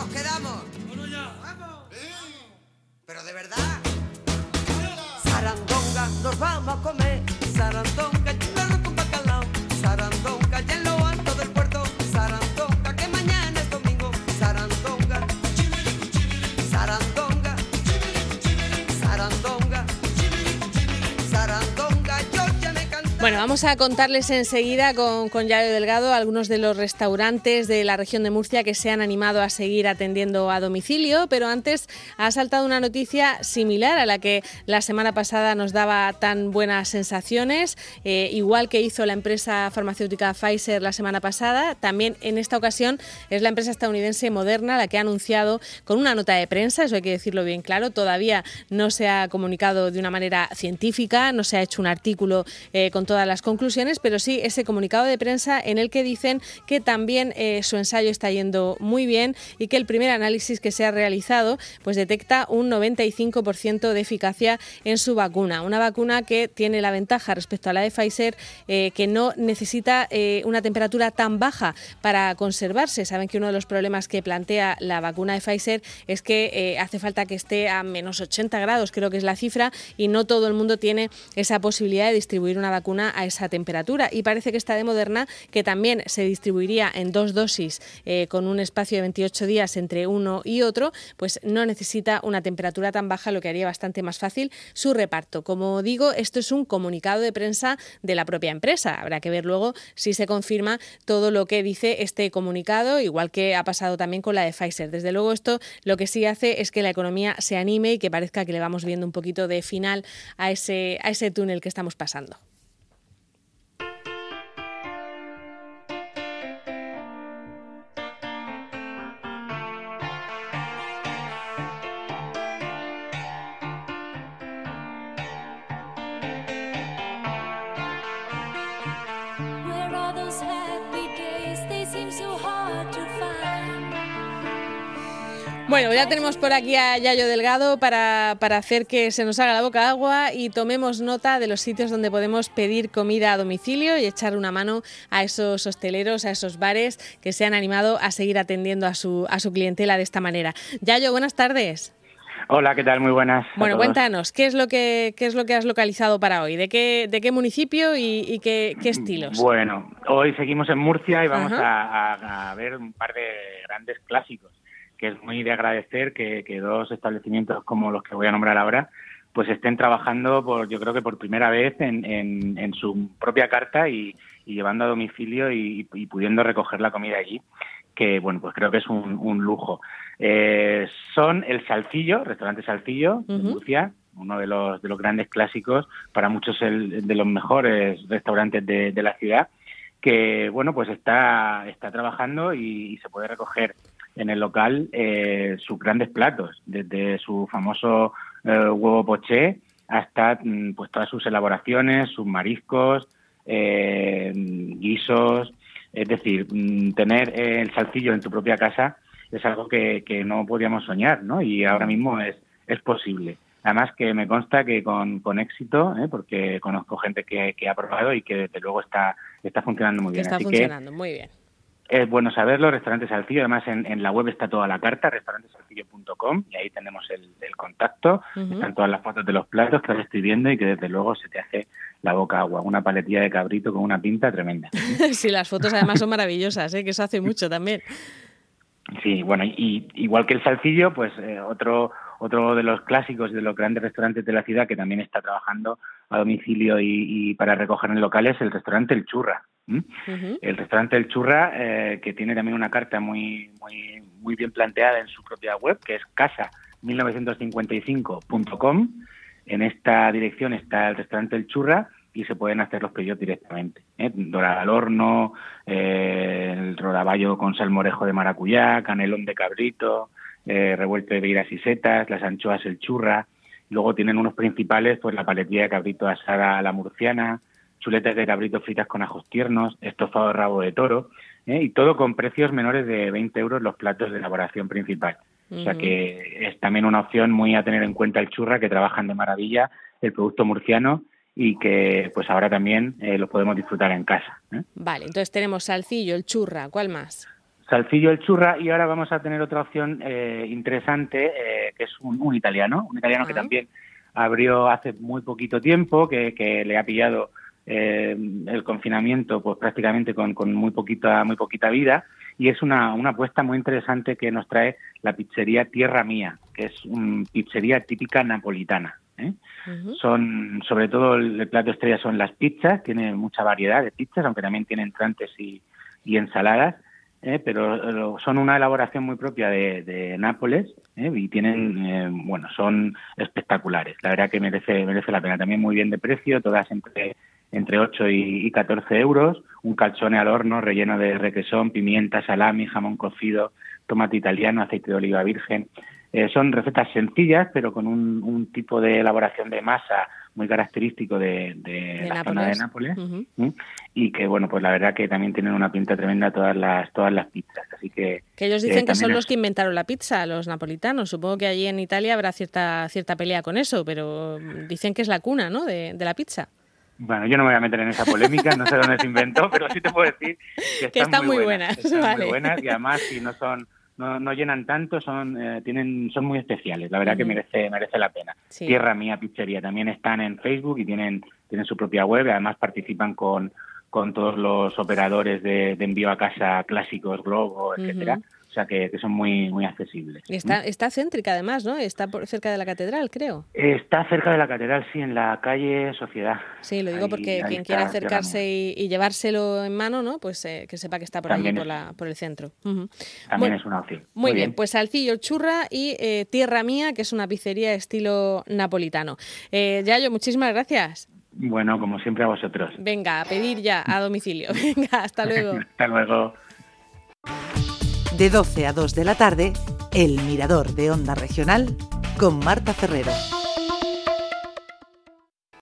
nos quedamos? ¡Vamos! Pero de verdad. Sarandonga, nos vamos a comer. Sarandonga, Bueno, vamos a contarles enseguida con, con Yayo Delgado algunos de los restaurantes de la región de Murcia que se han animado a seguir atendiendo a domicilio, pero antes ha saltado una noticia similar a la que la semana pasada nos daba tan buenas sensaciones, eh, igual que hizo la empresa farmacéutica Pfizer la semana pasada, también en esta ocasión es la empresa estadounidense Moderna la que ha anunciado con una nota de prensa, eso hay que decirlo bien claro, todavía no se ha comunicado de una manera científica, no se ha hecho un artículo eh, con las conclusiones, pero sí ese comunicado de prensa en el que dicen que también eh, su ensayo está yendo muy bien y que el primer análisis que se ha realizado pues detecta un 95% de eficacia en su vacuna, una vacuna que tiene la ventaja respecto a la de Pfizer eh, que no necesita eh, una temperatura tan baja para conservarse. Saben que uno de los problemas que plantea la vacuna de Pfizer es que hace falta que esté a menos 80 grados, creo que es la cifra, y no todo el mundo tiene esa posibilidad de distribuir una vacuna a esa temperatura. Y parece que esta de Moderna, que también se distribuiría en dos dosis eh, con un espacio de 28 días entre uno y otro, pues no necesita una temperatura tan baja, lo que haría bastante más fácil su reparto. Como digo, esto es un comunicado de prensa de la propia empresa. Habrá que ver luego si se confirma todo lo que dice este comunicado, igual que ha pasado también con la de Pfizer. Desde luego esto lo que sí hace es que la economía se anime y que parezca que le vamos viendo un poquito de final a ese, a ese túnel que estamos pasando. Bueno, ya tenemos por aquí a Yayo Delgado para, para hacer que se nos haga la boca agua y tomemos nota de los sitios donde podemos pedir comida a domicilio y echar una mano a esos hosteleros, a esos bares que se han animado a seguir atendiendo a su, a su clientela de esta manera. Yayo, buenas tardes. Hola, ¿qué tal? Muy buenas. Bueno, cuéntanos, ¿qué es lo que, qué es lo que has localizado para hoy? ¿De qué, de qué municipio y, y qué, qué estilos? Bueno, hoy seguimos en Murcia y vamos a, a- a ver un par de grandes clásicos, que es muy de agradecer que, que dos establecimientos como los que voy a nombrar ahora, pues estén trabajando por, yo creo que por primera vez en, en- en su propia carta y, y llevando a domicilio y, y pudiendo recoger la comida allí, que bueno, pues creo que es un, un lujo. Eh, son el Salcillo, restaurante Salcillo de Ujú. Murcia, uno de los, de los grandes clásicos, para muchos el, de los mejores restaurantes de, de la ciudad, que bueno, pues está, está trabajando y, y se puede recoger en el local eh, sus grandes platos, desde su famoso eh, huevo poché hasta mm, pues todas sus elaboraciones, sus mariscos, eh, guisos, es decir, mm, tener eh, el salcillo en tu propia casa es algo que, que no podíamos soñar, ¿no? Y ahora mismo es, es posible. Además que me consta que con, con éxito, ¿eh? porque conozco gente que, que ha probado y que desde luego está, está funcionando muy bien. está Así funcionando, muy bien. es bueno saberlo, Restaurante Salcillo. Además en, en la web está toda la carta, restaurantesalcillo.com, y ahí tenemos el, el contacto. Están todas las fotos de los platos que ahora estoy viendo y que desde luego se te hace la boca agua. Una paletilla de cabrito con una pinta tremenda. sí, las fotos además son maravillosas, ¿eh? que eso hace mucho también. Sí, bueno, y igual que el Salcillo, pues eh, otro otro de los clásicos de los grandes restaurantes de la ciudad que también está trabajando a domicilio y, y para recoger en locales el restaurante El Churra. El restaurante El Churra, eh, que tiene también una carta muy, muy, muy bien planteada en su propia web, que es casa1955.com. En esta dirección está el restaurante El Churra y se pueden hacer los pedidos directamente. ¿eh? Dorada al horno, eh, el rodaballo con salmorejo de maracuyá, canelón de cabrito, eh, revuelto de beiras y setas, las anchoas El Churra. Luego tienen unos principales, pues la paletilla de cabrito asada a la murciana, chuletas de cabrito fritas con ajos tiernos, estofado de rabo de toro, ¿eh? y todo con precios menores de 20 euros los platos de elaboración principal. O sea que es también una opción muy a tener en cuenta el churra, que trabajan de maravilla el producto murciano y que pues ahora también eh, lo podemos disfrutar en casa. ¿eh? Vale, entonces tenemos salcillo, el churra, ¿cuál más? Salcillo el churra y ahora vamos a tener otra opción eh, interesante eh, que es un, un italiano, un italiano que también abrió hace muy poquito tiempo, que, que le ha pillado eh, el confinamiento pues prácticamente con, con muy poquita muy poquita vida y es una, una apuesta muy interesante que nos trae la pizzería Tierra Mía, que es una pizzería típica napolitana. ¿eh? Son, sobre todo, el, el plato estrella son las pizzas, tiene mucha variedad de pizzas, aunque también tiene entrantes y, y ensaladas, ¿eh? pero son una elaboración muy propia de, de Nápoles ¿eh? y tienen, eh, bueno, son espectaculares. La verdad que merece, merece la pena. También muy bien de precio, todas entre entre 8 y, y 14 euros, un calzone al horno relleno de requesón, pimienta, salami, jamón cocido, tomate italiano, aceite de oliva virgen. Eh, son recetas sencillas, pero con un, un tipo de elaboración de masa muy característico de, de De la zona de Nápoles. Y que bueno pues la verdad que también tienen una pinta tremenda todas las todas las pizzas así que Que ellos eh, dicen que son los que inventaron la pizza, los napolitanos. Supongo que allí en Italia habrá cierta cierta pelea con eso, pero dicen que es la cuna, ¿no? De, de la pizza. Bueno yo no me voy a meter en esa polémica no sé dónde se inventó pero sí te puedo decir que están, están muy buenas, están vale. muy buenas y además si no son no, no llenan tanto son eh, tienen son muy especiales la verdad que merece merece la pena Sí. Tierra Mía Pizzería también están en Facebook y tienen tienen su propia web y además participan con con todos los operadores de, de envío a casa clásicos Globo etcétera. O sea que, que son muy muy accesibles Y está, está céntrica además, ¿no? Está por cerca de la catedral, creo. Está cerca de la catedral, sí, en la calle Sociedad. Sí, lo digo Ahí- porque ahí quien quiera acercarse y, y llevárselo en mano, ¿no? Pues eh, que sepa que está por allí, También por, es- la, por el centro. También Bueno, es una opción. Muy bien, pues Salcillo Churra y eh, Tierra Mía, que es una pizzería estilo napolitano. Eh, Yayo, muchísimas gracias. Bueno, como siempre a vosotros. Venga, a pedir ya a domicilio. Venga, hasta luego. Hasta luego. De 12 a 2 de la tarde, El Mirador de Onda Regional con Marta Ferrero.